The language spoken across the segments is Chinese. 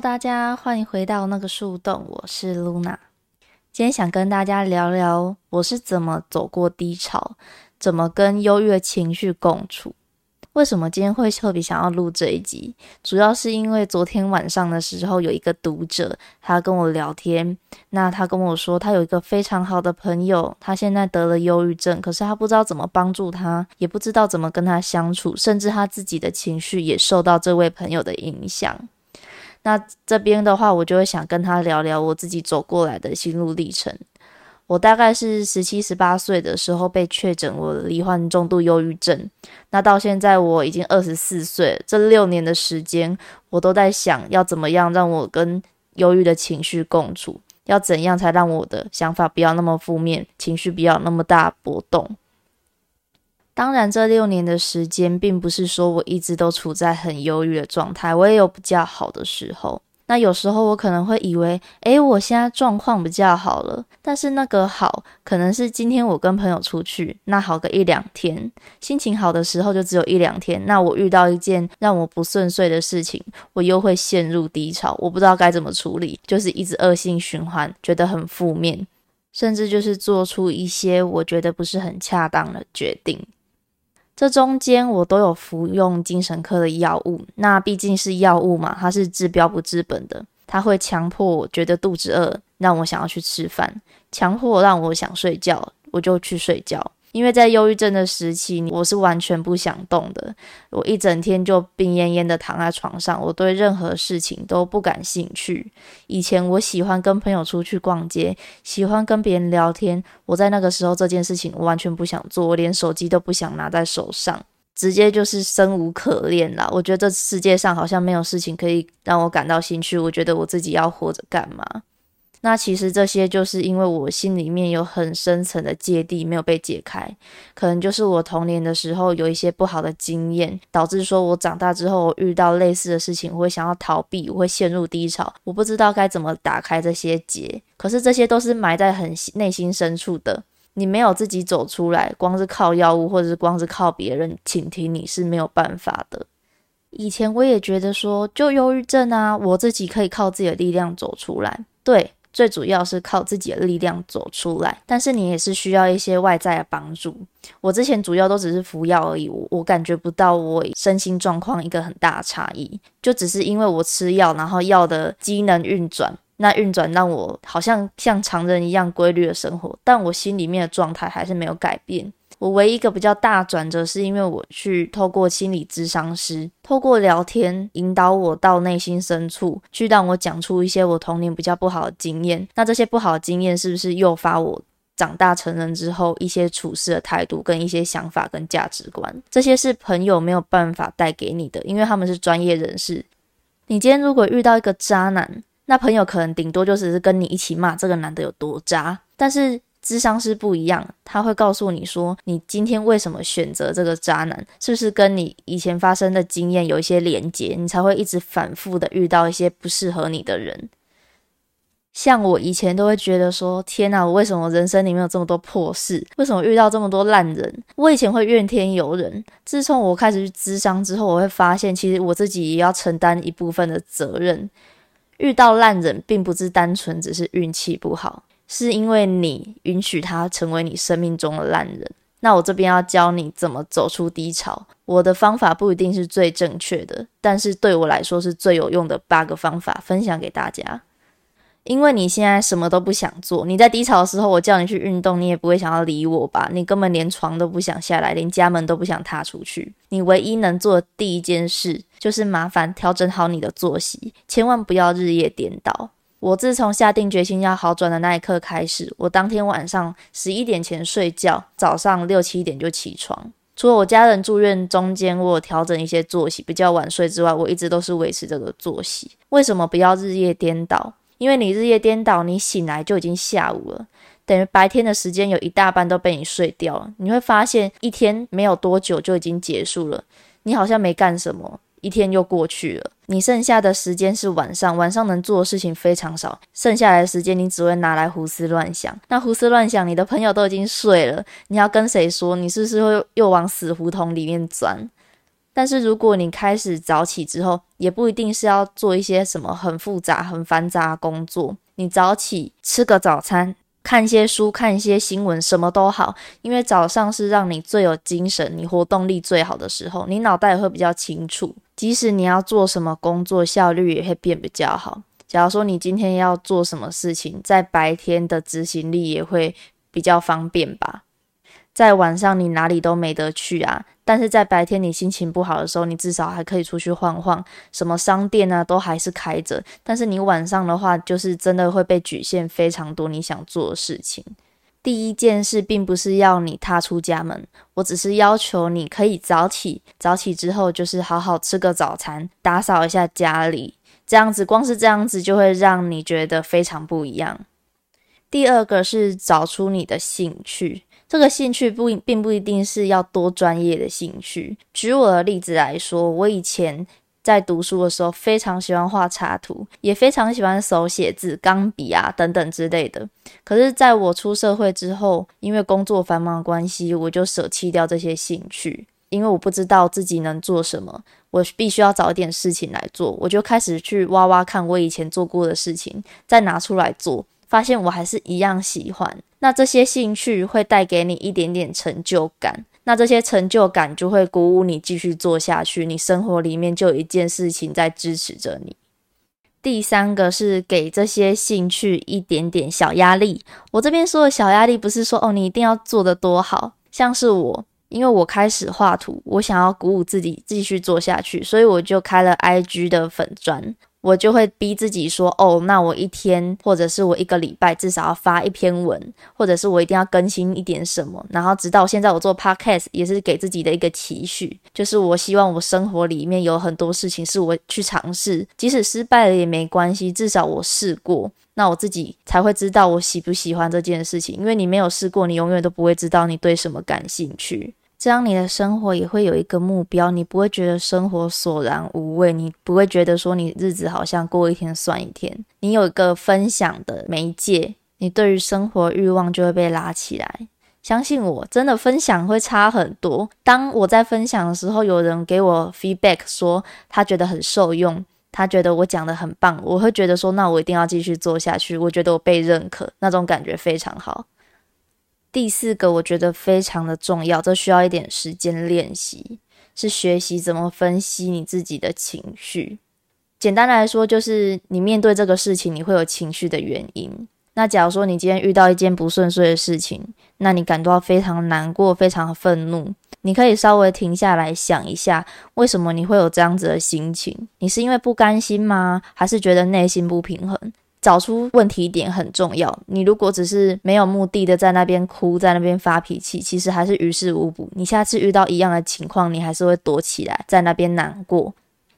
大家欢迎回到那个树洞，我是 Luna。今天想跟大家聊聊我是怎么走过低潮，怎么跟忧郁的情绪共处。为什么今天会特别想要录这一集？主要是因为昨天晚上的时候，有一个读者他跟我聊天，那他跟我说，他有一个非常好的朋友，他现在得了忧郁症，可是他不知道怎么帮助他，也不知道怎么跟他相处，甚至他自己的情绪也受到这位朋友的影响。那这边的话，我就会想跟他聊聊我自己走过来的心路历程。我大概是十七、十八岁的时候被确诊我罹患重度忧郁症。那到现在我已经二十四岁，这六年的时间，我都在想要怎么样让我跟忧郁的情绪共处，要怎样才让我的想法不要那么负面，情绪不要那么大波动。当然，这六年的时间，并不是说我一直都处在很忧郁的状态，我也有比较好的时候。那有时候我可能会以为，诶，我现在状况比较好了，但是那个好可能是今天我跟朋友出去，那好个一两天，心情好的时候就只有一两天。那我遇到一件让我不顺遂的事情，我又会陷入低潮，我不知道该怎么处理，就是一直恶性循环，觉得很负面，甚至就是做出一些我觉得不是很恰当的决定。这中间我都有服用精神科的药物，那毕竟是药物嘛，它是治标不治本的，它会强迫我觉得肚子饿，让我想要去吃饭，强迫让我想睡觉，我就去睡觉。因为在忧郁症的时期，我是完全不想动的，我一整天就病恹恹的躺在床上，我对任何事情都不感兴趣。以前我喜欢跟朋友出去逛街，喜欢跟别人聊天，我在那个时候这件事情我完全不想做，我连手机都不想拿在手上，直接就是生无可恋啦。我觉得这世界上好像没有事情可以让我感到兴趣，我觉得我自己要活着干嘛？那其实这些就是因为我心里面有很深层的芥蒂没有被解开，可能就是我童年的时候有一些不好的经验，导致说我长大之后我遇到类似的事情，我会想要逃避，我会陷入低潮，我不知道该怎么打开这些结。可是这些都是埋在很内心深处的，你没有自己走出来，光是靠药物或者是光是靠别人倾听你是没有办法的。以前我也觉得说，就忧郁症啊，我自己可以靠自己的力量走出来，对。最主要是靠自己的力量走出来，但是你也是需要一些外在的帮助。我之前主要都只是服药而已，我我感觉不到我身心状况一个很大的差异，就只是因为我吃药，然后药的机能运转，那运转让我好像像常人一样规律的生活，但我心里面的状态还是没有改变。我唯一一个比较大转折，是因为我去透过心理咨商师，透过聊天引导我到内心深处，去让我讲出一些我童年比较不好的经验。那这些不好的经验，是不是诱发我长大成人之后一些处事的态度，跟一些想法跟价值观？这些是朋友没有办法带给你的，因为他们是专业人士。你今天如果遇到一个渣男，那朋友可能顶多就只是跟你一起骂这个男的有多渣，但是。智商是不一样，他会告诉你说，你今天为什么选择这个渣男，是不是跟你以前发生的经验有一些连结，你才会一直反复的遇到一些不适合你的人。像我以前都会觉得说，天哪，我为什么人生里面有这么多破事？为什么遇到这么多烂人？我以前会怨天尤人。自从我开始去智商之后，我会发现，其实我自己也要承担一部分的责任。遇到烂人，并不是单纯只是运气不好。是因为你允许他成为你生命中的烂人，那我这边要教你怎么走出低潮。我的方法不一定是最正确的，但是对我来说是最有用的八个方法，分享给大家。因为你现在什么都不想做，你在低潮的时候，我叫你去运动，你也不会想要理我吧？你根本连床都不想下来，连家门都不想踏出去。你唯一能做的第一件事，就是麻烦调整好你的作息，千万不要日夜颠倒。我自从下定决心要好转的那一刻开始，我当天晚上十一点前睡觉，早上六七点就起床。除了我家人住院中间，我调整一些作息，比较晚睡之外，我一直都是维持这个作息。为什么不要日夜颠倒？因为你日夜颠倒，你醒来就已经下午了，等于白天的时间有一大半都被你睡掉了。你会发现一天没有多久就已经结束了，你好像没干什么。一天又过去了，你剩下的时间是晚上，晚上能做的事情非常少，剩下来的时间你只会拿来胡思乱想。那胡思乱想，你的朋友都已经睡了，你要跟谁说？你是不是会又往死胡同里面钻？但是如果你开始早起之后，也不一定是要做一些什么很复杂、很繁杂的工作。你早起吃个早餐，看一些书，看一些新闻，什么都好，因为早上是让你最有精神、你活动力最好的时候，你脑袋也会比较清楚。即使你要做什么工作，效率也会变比较好。假如说你今天要做什么事情，在白天的执行力也会比较方便吧。在晚上你哪里都没得去啊，但是在白天你心情不好的时候，你至少还可以出去晃晃，什么商店啊都还是开着。但是你晚上的话，就是真的会被局限非常多你想做的事情。第一件事并不是要你踏出家门，我只是要求你可以早起，早起之后就是好好吃个早餐，打扫一下家里，这样子光是这样子就会让你觉得非常不一样。第二个是找出你的兴趣，这个兴趣不并不一定是要多专业的兴趣。举我的例子来说，我以前。在读书的时候，非常喜欢画插图，也非常喜欢手写字、钢笔啊等等之类的。可是，在我出社会之后，因为工作繁忙的关系，我就舍弃掉这些兴趣，因为我不知道自己能做什么，我必须要找一点事情来做。我就开始去挖挖看我以前做过的事情，再拿出来做，发现我还是一样喜欢。那这些兴趣会带给你一点点成就感。那这些成就感就会鼓舞你继续做下去，你生活里面就有一件事情在支持着你。第三个是给这些兴趣一点点小压力。我这边说的小压力，不是说哦你一定要做的多好，像是我，因为我开始画图，我想要鼓舞自己继续做下去，所以我就开了 IG 的粉砖。我就会逼自己说，哦，那我一天或者是我一个礼拜至少要发一篇文，或者是我一定要更新一点什么。然后直到现在，我做 podcast 也是给自己的一个期许，就是我希望我生活里面有很多事情是我去尝试，即使失败了也没关系，至少我试过，那我自己才会知道我喜不喜欢这件事情。因为你没有试过，你永远都不会知道你对什么感兴趣。这样你的生活也会有一个目标，你不会觉得生活索然无味，你不会觉得说你日子好像过一天算一天。你有一个分享的媒介，你对于生活欲望就会被拉起来。相信我，真的分享会差很多。当我在分享的时候，有人给我 feedback 说他觉得很受用，他觉得我讲的很棒，我会觉得说那我一定要继续做下去。我觉得我被认可，那种感觉非常好。第四个，我觉得非常的重要，这需要一点时间练习，是学习怎么分析你自己的情绪。简单来说，就是你面对这个事情，你会有情绪的原因。那假如说你今天遇到一件不顺遂的事情，那你感到非常难过、非常愤怒，你可以稍微停下来想一下，为什么你会有这样子的心情？你是因为不甘心吗？还是觉得内心不平衡？找出问题点很重要。你如果只是没有目的的在那边哭，在那边发脾气，其实还是于事无补。你下次遇到一样的情况，你还是会躲起来，在那边难过。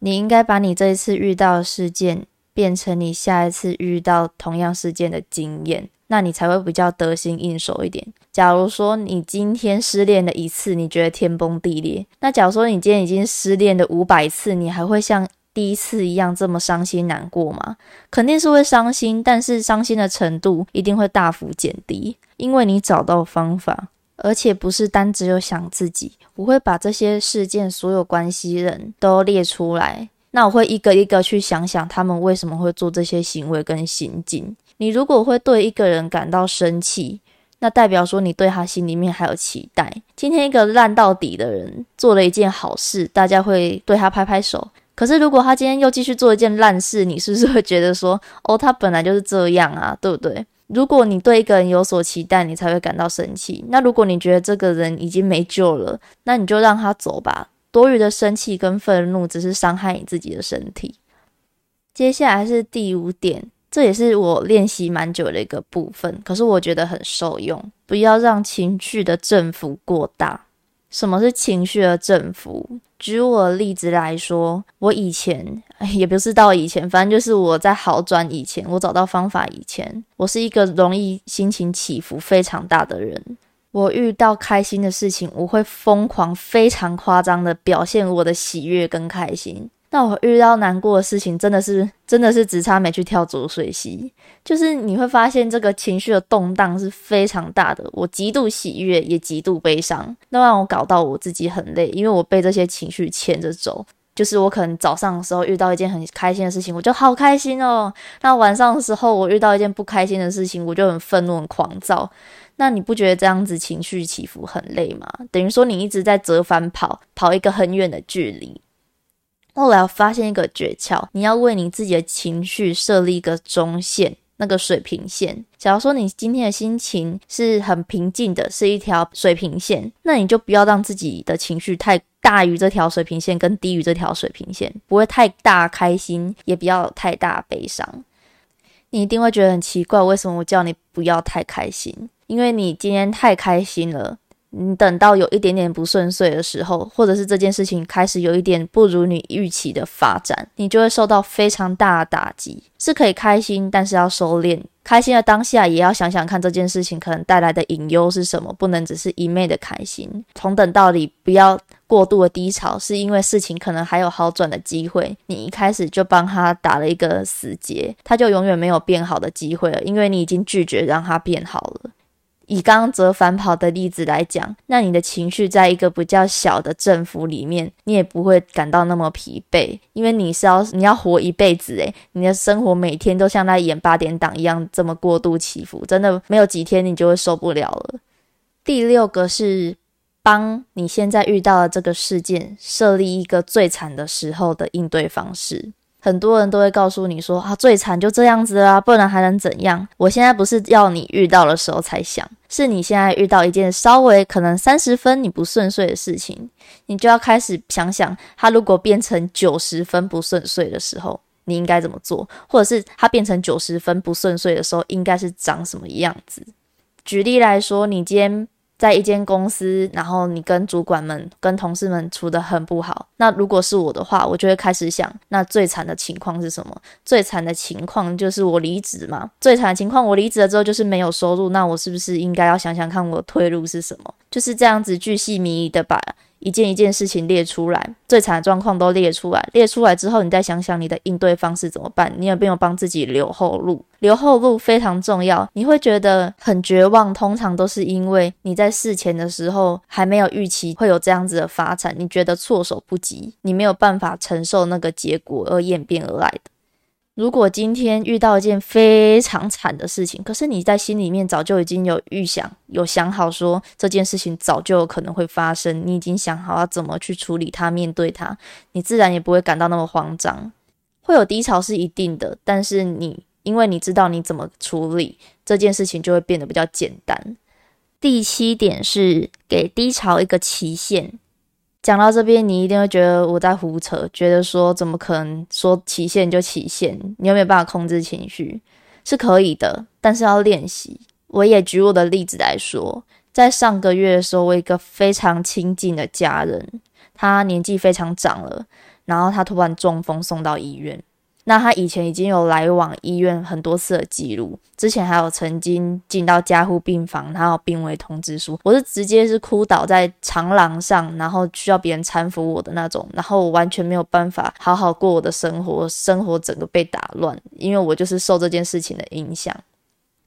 你应该把你这一次遇到的事件变成你下一次遇到同样事件的经验，那你才会比较得心应手一点。假如说你今天失恋了一次，你觉得天崩地裂，那假如说你今天已经失恋了五百次，你还会像？第一次一样这么伤心难过吗？肯定是会伤心，但是伤心的程度一定会大幅减低，因为你找到方法，而且不是单只有想自己。我会把这些事件所有关系人都列出来，那我会一个一个去想想他们为什么会做这些行为跟行径。你如果会对一个人感到生气，那代表说你对他心里面还有期待。今天一个烂到底的人做了一件好事，大家会对他拍拍手。可是，如果他今天又继续做一件烂事，你是不是会觉得说，哦，他本来就是这样啊，对不对？如果你对一个人有所期待，你才会感到生气。那如果你觉得这个人已经没救了，那你就让他走吧。多余的生气跟愤怒只是伤害你自己的身体。接下来是第五点，这也是我练习蛮久的一个部分，可是我觉得很受用。不要让情绪的振幅过大。什么是情绪的振幅？举我的例子来说，我以前 也不是到以前，反正就是我在好转以前，我找到方法以前，我是一个容易心情起伏非常大的人。我遇到开心的事情，我会疯狂、非常夸张的表现我的喜悦跟开心。那我遇到难过的事情，真的是真的是只差没去跳浊水溪。就是你会发现这个情绪的动荡是非常大的，我极度喜悦，也极度悲伤，那让我搞到我自己很累，因为我被这些情绪牵着走。就是我可能早上的时候遇到一件很开心的事情，我就好开心哦。那晚上的时候我遇到一件不开心的事情，我就很愤怒、很狂躁。那你不觉得这样子情绪起伏很累吗？等于说你一直在折返跑，跑一个很远的距离。后来我发现一个诀窍，你要为你自己的情绪设立一个中线，那个水平线。假如说你今天的心情是很平静的，是一条水平线，那你就不要让自己的情绪太大于这条水平线，跟低于这条水平线，不会太大开心，也不要太大悲伤。你一定会觉得很奇怪，为什么我叫你不要太开心？因为你今天太开心了。你等到有一点点不顺遂的时候，或者是这件事情开始有一点不如你预期的发展，你就会受到非常大的打击。是可以开心，但是要收敛。开心的当下，也要想想看这件事情可能带来的隐忧是什么，不能只是一昧的开心。同等道理，不要过度的低潮，是因为事情可能还有好转的机会。你一开始就帮他打了一个死结，他就永远没有变好的机会了，因为你已经拒绝让他变好了。以刚刚折返跑的例子来讲，那你的情绪在一个比较小的振幅里面，你也不会感到那么疲惫，因为你是要你要活一辈子诶，你的生活每天都像在演八点档一样这么过度起伏，真的没有几天你就会受不了了。第六个是帮你现在遇到的这个事件设立一个最惨的时候的应对方式。很多人都会告诉你说啊，最惨就这样子啦，不然还能怎样？我现在不是要你遇到的时候才想，是你现在遇到一件稍微可能三十分你不顺遂的事情，你就要开始想想，它如果变成九十分不顺遂的时候，你应该怎么做？或者是它变成九十分不顺遂的时候，应该是长什么样子？举例来说，你今天。在一间公司，然后你跟主管们、跟同事们处得很不好。那如果是我的话，我就会开始想，那最惨的情况是什么？最惨的情况就是我离职嘛。最惨的情况，我离职了之后就是没有收入。那我是不是应该要想想看，我的退路是什么？就是这样子巨细靡遗的把。一件一件事情列出来，最惨的状况都列出来。列出来之后，你再想想你的应对方式怎么办？你有没有帮自己留后路？留后路非常重要。你会觉得很绝望，通常都是因为你在事前的时候还没有预期会有这样子的发展，你觉得措手不及，你没有办法承受那个结果而演变而来的。如果今天遇到一件非常惨的事情，可是你在心里面早就已经有预想、有想好，说这件事情早就有可能会发生，你已经想好要怎么去处理它、面对它，你自然也不会感到那么慌张。会有低潮是一定的，但是你因为你知道你怎么处理这件事情，就会变得比较简单。第七点是给低潮一个期限。讲到这边，你一定会觉得我在胡扯，觉得说怎么可能说期限就期限？你有没有办法控制情绪？是可以的，但是要练习。我也举我的例子来说，在上个月的时候，我一个非常亲近的家人，他年纪非常长了，然后他突然中风送到医院。那他以前已经有来往医院很多次的记录，之前还有曾经进到加护病房，然后病危通知书。我是直接是哭倒在长廊上，然后需要别人搀扶我的那种，然后我完全没有办法好好过我的生活，生活整个被打乱，因为我就是受这件事情的影响。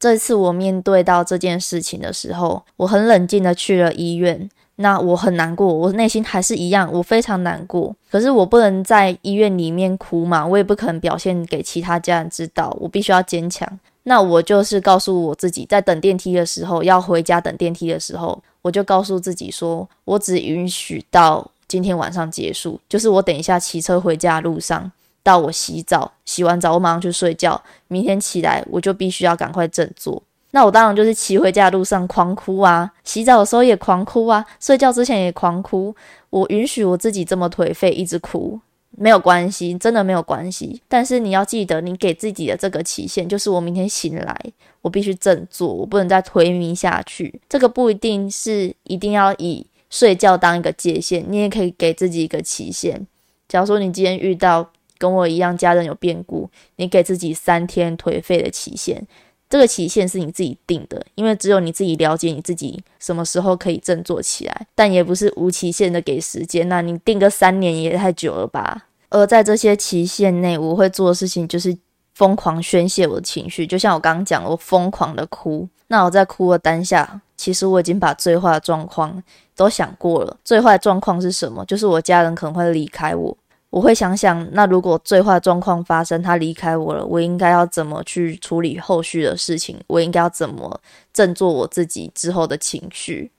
这次我面对到这件事情的时候，我很冷静的去了医院。那我很难过，我内心还是一样，我非常难过。可是我不能在医院里面哭嘛，我也不可能表现给其他家人知道，我必须要坚强。那我就是告诉我自己，在等电梯的时候，要回家等电梯的时候，我就告诉自己说，我只允许到今天晚上结束，就是我等一下骑车回家的路上，到我洗澡，洗完澡我马上去睡觉，明天起来我就必须要赶快振作。那我当然就是骑回家的路上狂哭啊，洗澡的时候也狂哭啊，睡觉之前也狂哭。我允许我自己这么颓废，一直哭，没有关系，真的没有关系。但是你要记得，你给自己的这个期限，就是我明天醒来，我必须振作，我不能再颓靡下去。这个不一定是一定要以睡觉当一个界限，你也可以给自己一个期限。假如说你今天遇到跟我一样家人有变故，你给自己三天颓废的期限。这个期限是你自己定的，因为只有你自己了解你自己什么时候可以振作起来，但也不是无期限的给时间。那你定个三年也太久了吧？而在这些期限内，我会做的事情就是疯狂宣泄我的情绪，就像我刚刚讲，我疯狂的哭。那我在哭的当下，其实我已经把最坏的状况都想过了。最坏的状况是什么？就是我家人可能会离开我。我会想想，那如果最坏状况发生，他离开我了，我应该要怎么去处理后续的事情？我应该要怎么振作我自己之后的情绪？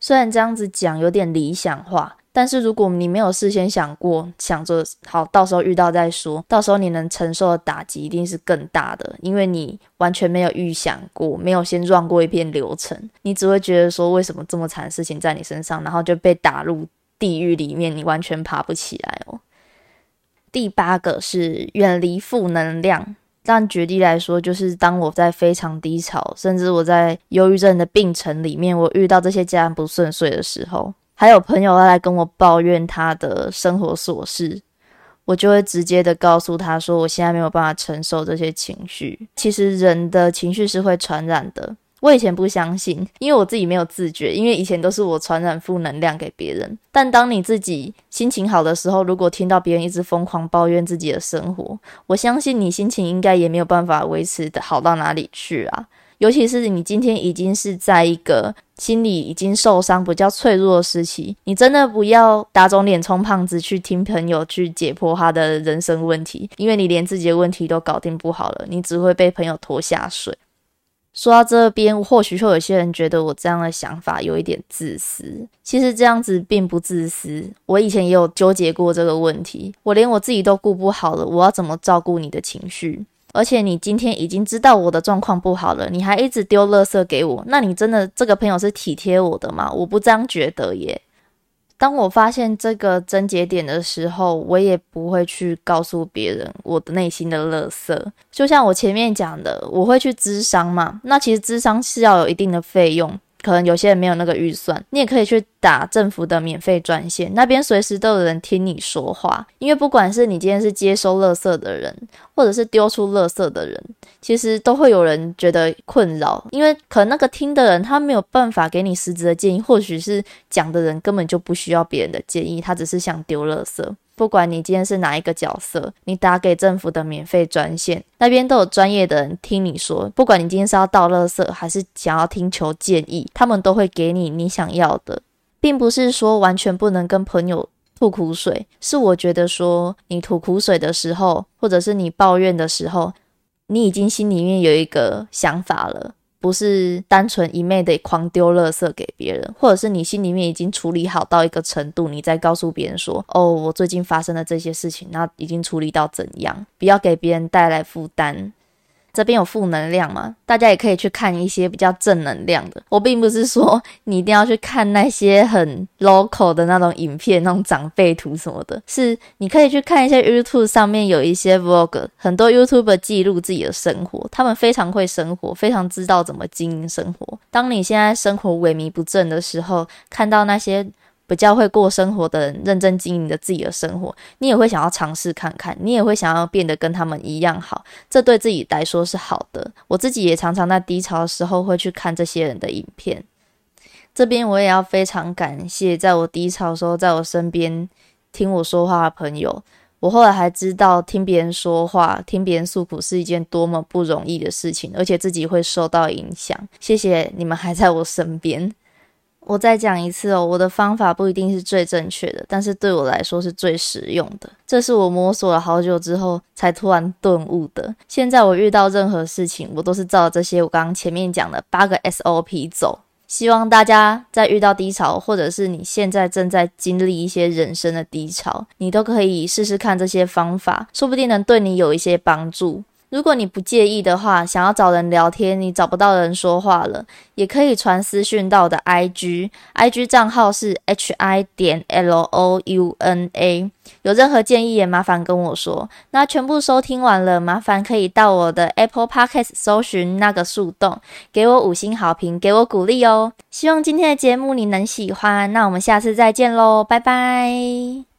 虽然这样子讲有点理想化，但是如果你没有事先想过，想着好到时候遇到再说，到时候你能承受的打击一定是更大的，因为你完全没有预想过，没有先绕过一遍流程，你只会觉得说为什么这么惨的事情在你身上，然后就被打入地狱里面，你完全爬不起来哦。第八个是远离负能量。但举例来说，就是当我在非常低潮，甚至我在忧郁症的病程里面，我遇到这些家人不顺遂的时候，还有朋友要来跟我抱怨他的生活琐事，我就会直接的告诉他说，我现在没有办法承受这些情绪。其实人的情绪是会传染的。我以前不相信，因为我自己没有自觉，因为以前都是我传染负能量给别人。但当你自己心情好的时候，如果听到别人一直疯狂抱怨自己的生活，我相信你心情应该也没有办法维持的好到哪里去啊。尤其是你今天已经是在一个心理已经受伤、比较脆弱的时期，你真的不要打肿脸充胖子去听朋友去解剖他的人生问题，因为你连自己的问题都搞定不好了，你只会被朋友拖下水。说到这边，或许会有些人觉得我这样的想法有一点自私。其实这样子并不自私。我以前也有纠结过这个问题，我连我自己都顾不好了，我要怎么照顾你的情绪？而且你今天已经知道我的状况不好了，你还一直丢垃圾给我，那你真的这个朋友是体贴我的吗？我不这样觉得耶。当我发现这个症结点的时候，我也不会去告诉别人我的内心的乐色。就像我前面讲的，我会去咨商嘛。那其实咨商是要有一定的费用。可能有些人没有那个预算，你也可以去打政府的免费专线，那边随时都有人听你说话。因为不管是你今天是接收垃圾的人，或者是丢出垃圾的人，其实都会有人觉得困扰。因为可能那个听的人他没有办法给你实质的建议，或许是讲的人根本就不需要别人的建议，他只是想丢垃圾。不管你今天是哪一个角色，你打给政府的免费专线，那边都有专业的人听你说。不管你今天是要倒垃圾，还是想要听求建议，他们都会给你你想要的，并不是说完全不能跟朋友吐苦水。是我觉得说，你吐苦水的时候，或者是你抱怨的时候，你已经心里面有一个想法了。不是单纯一昧的狂丢垃圾给别人，或者是你心里面已经处理好到一个程度，你再告诉别人说：“哦，我最近发生的这些事情，那已经处理到怎样？”不要给别人带来负担。这边有负能量嘛？大家也可以去看一些比较正能量的。我并不是说你一定要去看那些很 local 的那种影片、那种长辈图什么的，是你可以去看一些 YouTube 上面有一些 vlog，很多 YouTuber 记录自己的生活，他们非常会生活，非常知道怎么经营生活。当你现在生活萎靡不振的时候，看到那些。比较会过生活的人，认真经营着自己的生活，你也会想要尝试看看，你也会想要变得跟他们一样好，这对自己来说是好的。我自己也常常在低潮的时候会去看这些人的影片。这边我也要非常感谢，在我低潮的时候，在我身边听我说话的朋友。我后来还知道，听别人说话、听别人诉苦是一件多么不容易的事情，而且自己会受到影响。谢谢你们还在我身边。我再讲一次哦，我的方法不一定是最正确的，但是对我来说是最实用的。这是我摸索了好久之后才突然顿悟的。现在我遇到任何事情，我都是照这些我刚刚前面讲的八个 SOP 走。希望大家在遇到低潮，或者是你现在正在经历一些人生的低潮，你都可以试试看这些方法，说不定能对你有一些帮助。如果你不介意的话，想要找人聊天，你找不到人说话了，也可以传私讯到我的 IG，IG 账号是 hi 点 louna。有任何建议也麻烦跟我说。那全部收听完了，麻烦可以到我的 Apple Podcast 搜寻那个树洞，给我五星好评，给我鼓励哦。希望今天的节目你能喜欢。那我们下次再见喽，拜拜。